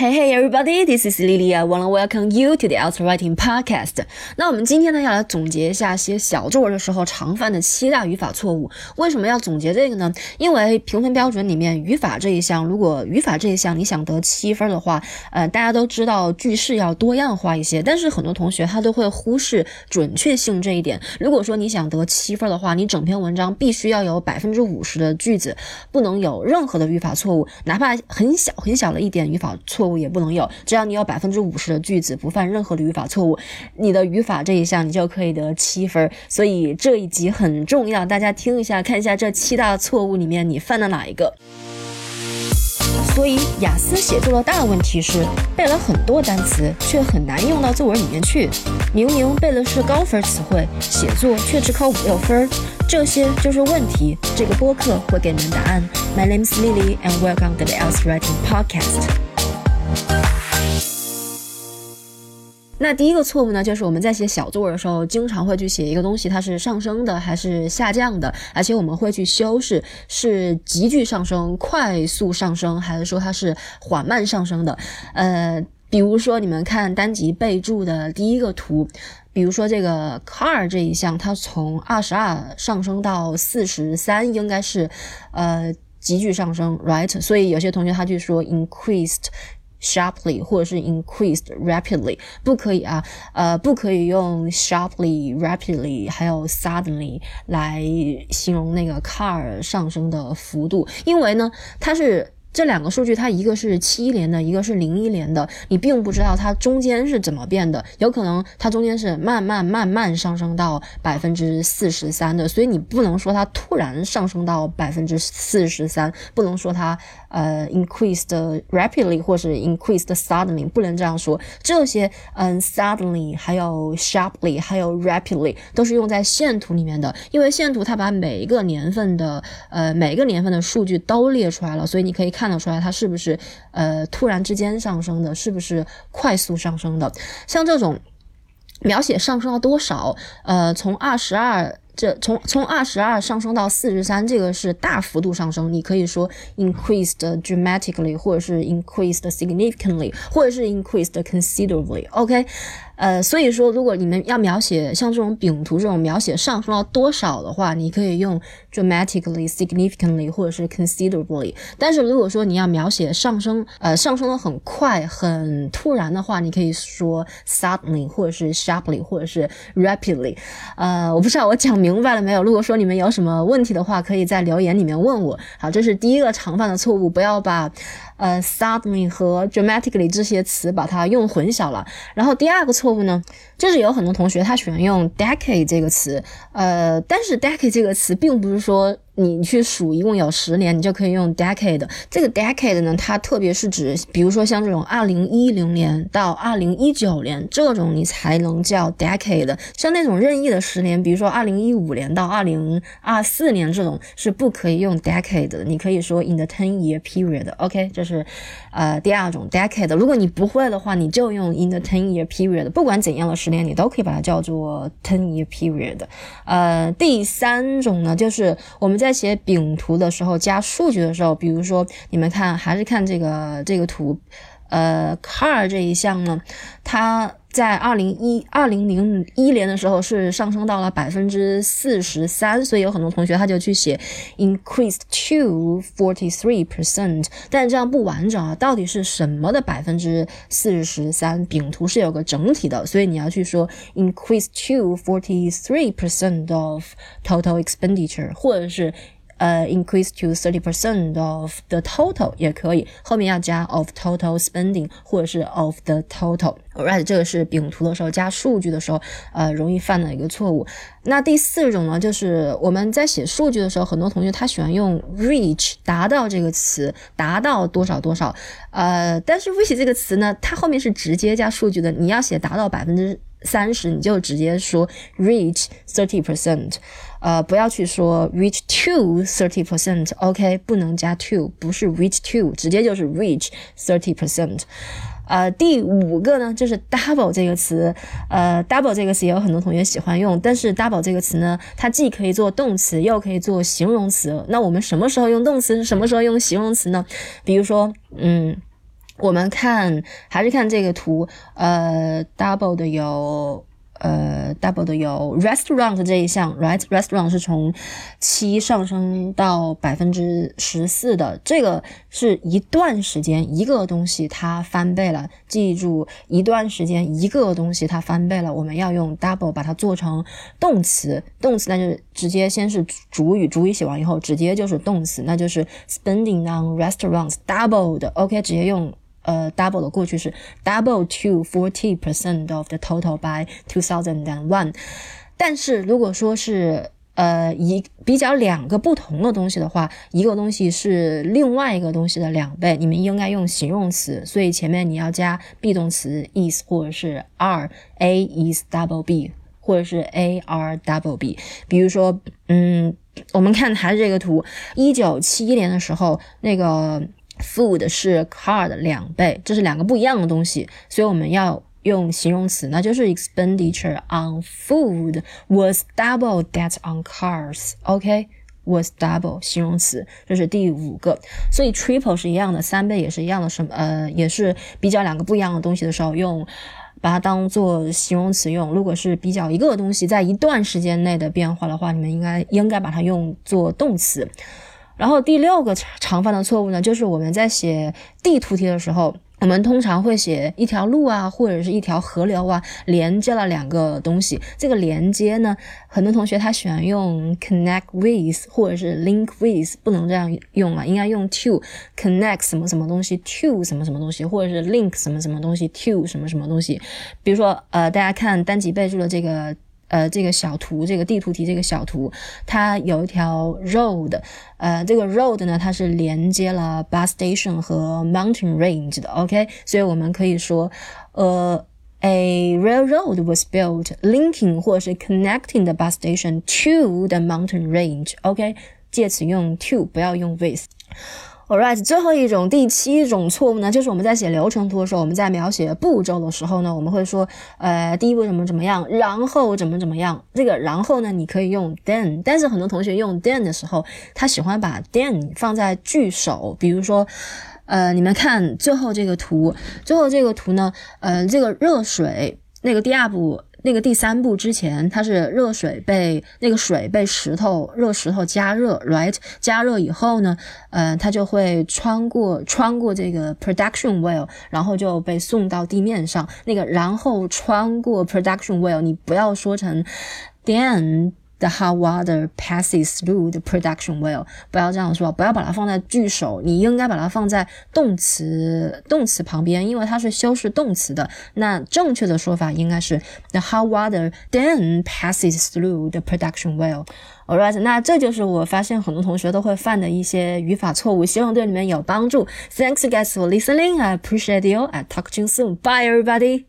Hey hey everybody, this is Lily. I wanna welcome you to the Ultra Writing Podcast. 那我们今天呢要来总结一下写小作文的时候常犯的七大语法错误。为什么要总结这个呢？因为评分标准里面语法这一项，如果语法这一项你想得七分的话，呃，大家都知道句式要多样化一些，但是很多同学他都会忽视准确性这一点。如果说你想得七分的话，你整篇文章必须要有百分之五十的句子不能有任何的语法错误，哪怕很小很小的一点语法错误。也不能有，只要你有百分之五十的句子不犯任何的语法错误，你的语法这一项你就可以得七分。所以这一集很重要，大家听一下，看一下这七大错误里面你犯了哪一个。所以雅思写作的大问题是背了很多单词，却很难用到作文里面去。明明背的是高分词汇，写作却只考五六分，这些就是问题。这个播客会给你们答案。My name is Lily and welcome to the Else Writing Podcast. 那第一个错误呢，就是我们在写小作文的时候，经常会去写一个东西，它是上升的还是下降的，而且我们会去修饰是急剧上升、快速上升，还是说它是缓慢上升的。呃，比如说你们看单级备注的第一个图，比如说这个 car 这一项，它从二十二上升到四十三，应该是呃急剧上升，right？所以有些同学他就说 increased。Sharply 或者是 increased rapidly 不可以啊，呃，不可以用 sharply、rapidly 还有 suddenly 来形容那个 car 上升的幅度，因为呢，它是。这两个数据，它一个是七一年的，一个是零一年的，你并不知道它中间是怎么变的，有可能它中间是慢慢慢慢上升到百分之四十三的，所以你不能说它突然上升到百分之四十三，不能说它呃 increased rapidly 或是 increased suddenly，不能这样说。这些嗯 suddenly 还有 sharply 还有 rapidly 都是用在线图里面的，因为线图它把每一个年份的呃每一个年份的数据都列出来了，所以你可以看。得出来，它是不是呃突然之间上升的，是不是快速上升的？像这种描写上升到多少，呃，从二十二。这从从二十二上升到四十三，这个是大幅度上升。你可以说 increased dramatically，或者是 increased significantly，或者是 increased considerably。OK，呃，所以说如果你们要描写像这种饼图这种描写上升到多少的话，你可以用 dramatically、significantly 或者是 considerably。但是如果说你要描写上升，呃，上升的很快、很突然的话，你可以说 suddenly，或者是 sharply，或者是 rapidly。呃，我不知道我讲明。白了没有？如果说你们有什么问题的话，可以在留言里面问我。好，这是第一个常犯的错误，不要把呃 suddenly 和 dramatically 这些词把它用混淆了。然后第二个错误呢，就是有很多同学他喜欢用 decade 这个词，呃，但是 decade 这个词并不是说。你去数一共有十年，你就可以用 decade。这个 decade 呢，它特别是指，比如说像这种二零一零年到二零一九年这种，你才能叫 decade。像那种任意的十年，比如说二零一五年到二零二四年这种，是不可以用 decade 的。你可以说 in the ten year period。OK，这是呃第二种 decade。如果你不会的话，你就用 in the ten year period。不管怎样的十年，你都可以把它叫做 ten year period。呃，第三种呢，就是我们在在写饼图的时候加数据的时候，比如说你们看，还是看这个这个图，呃，car 这一项呢，它在二零一二零零一年的时候是上升到了百分之四十三，所以有很多同学他就去写 increased to forty three percent，但这样不完整啊，到底是什么的百分之四十三？饼图是有个整体的，所以你要去说 increased to forty three percent of total expenditure，或者是。呃，increase to thirty percent of the total 也可以，后面要加 of total spending 或者是 of the total。Alright，这个是饼图的时候加数据的时候，呃，容易犯的一个错误。那第四种呢，就是我们在写数据的时候，很多同学他喜欢用 reach 达到这个词，达到多少多少。呃，但是 reach 这个词呢，它后面是直接加数据的，你要写达到百分之。三十，你就直接说 reach thirty percent，呃，不要去说 reach to thirty percent，OK，不能加 to，不是 reach to，直接就是 reach thirty percent。呃，第五个呢，就是 double 这个词，呃，double 这个词也有很多同学喜欢用，但是 double 这个词呢，它既可以做动词，又可以做形容词。那我们什么时候用动词，什么时候用形容词呢？比如说，嗯。我们看还是看这个图，呃，double 的有。呃，double 的有 restaurant 这一项，right？restaurant 是从七上升到百分之十四的，这个是一段时间一个东西它翻倍了。记住，一段时间一个东西它翻倍了，我们要用 double 把它做成动词，动词那就直接先是主语，主语写完以后直接就是动词，那就是 spending on restaurants，double 的，OK，直接用。呃，double 的过去式，double to forty percent of the total by two thousand and one。但是如果说是呃一比较两个不同的东西的话，一个东西是另外一个东西的两倍，你们应该用形容词，所以前面你要加 be 动词 is 或者是 are，A is double B 或者是 A R double B。比如说，嗯，我们看还是这个图，一九七一年的时候那个。Food 是 car 的两倍，这是两个不一样的东西，所以我们要用形容词，那就是 expenditure on food was double that on cars。OK，was double 形容词，这是第五个。所以 triple 是一样的，三倍也是一样的，什么呃也是比较两个不一样的东西的时候用，把它当做形容词用。如果是比较一个东西在一段时间内的变化的话，你们应该应该把它用作动词。然后第六个常犯的错误呢，就是我们在写地图题的时候，我们通常会写一条路啊，或者是一条河流啊，连接了两个东西。这个连接呢，很多同学他喜欢用 connect with 或者是 link with，不能这样用啊，应该用 to connect 什么什么东西 to 什么什么东西，或者是 link 什么什么东西 to 什么什么东西。比如说，呃，大家看单级备注的这个。呃，这个小图，这个地图题，这个小图，它有一条 road，呃，这个 road 呢，它是连接了 bus station 和 mountain range 的，OK，所以我们可以说，呃，a railroad was built linking 或是 connecting the bus station to the mountain range，OK，借此用 to，不要用 with。Alright，最后一种第七种错误呢，就是我们在写流程图的时候，我们在描写步骤的时候呢，我们会说，呃，第一步怎么怎么样，然后怎么怎么样。这个然后呢，你可以用 then，但是很多同学用 then 的时候，他喜欢把 then 放在句首，比如说，呃，你们看最后这个图，最后这个图呢，呃，这个热水那个第二步。那个第三步之前，它是热水被那个水被石头热石头加热，right？加热以后呢，呃，它就会穿过穿过这个 production well，然后就被送到地面上。那个然后穿过 production well，你不要说成 then。The hot water passes through the production well。不要这样说，不要把它放在句首，你应该把它放在动词动词旁边，因为它是修饰动词的。那正确的说法应该是 The hot water then passes through the production well。Alright，那这就是我发现很多同学都会犯的一些语法错误，希望对你们有帮助。Thanks guys for listening. I appreciate you. I talk to you soon. Bye everybody.